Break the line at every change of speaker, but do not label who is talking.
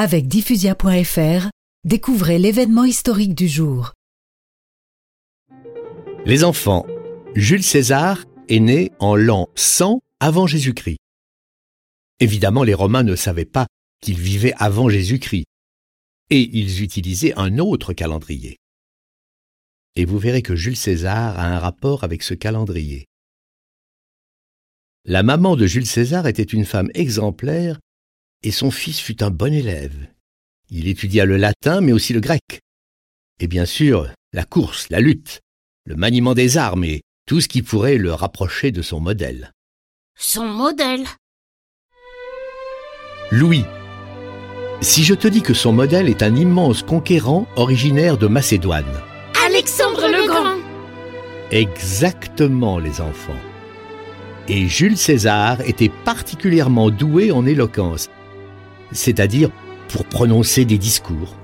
Avec diffusia.fr, découvrez l'événement historique du jour.
Les enfants, Jules César est né en l'an 100 avant Jésus-Christ. Évidemment, les Romains ne savaient pas qu'il vivait avant Jésus-Christ, et ils utilisaient un autre calendrier. Et vous verrez que Jules César a un rapport avec ce calendrier. La maman de Jules César était une femme exemplaire et son fils fut un bon élève. Il étudia le latin, mais aussi le grec. Et bien sûr, la course, la lutte, le maniement des armes et tout ce qui pourrait le rapprocher de son modèle.
Son modèle
Louis. Si je te dis que son modèle est un immense conquérant originaire de Macédoine.
Alexandre le Grand
Exactement, les enfants. Et Jules César était particulièrement doué en éloquence c'est-à-dire pour prononcer des discours.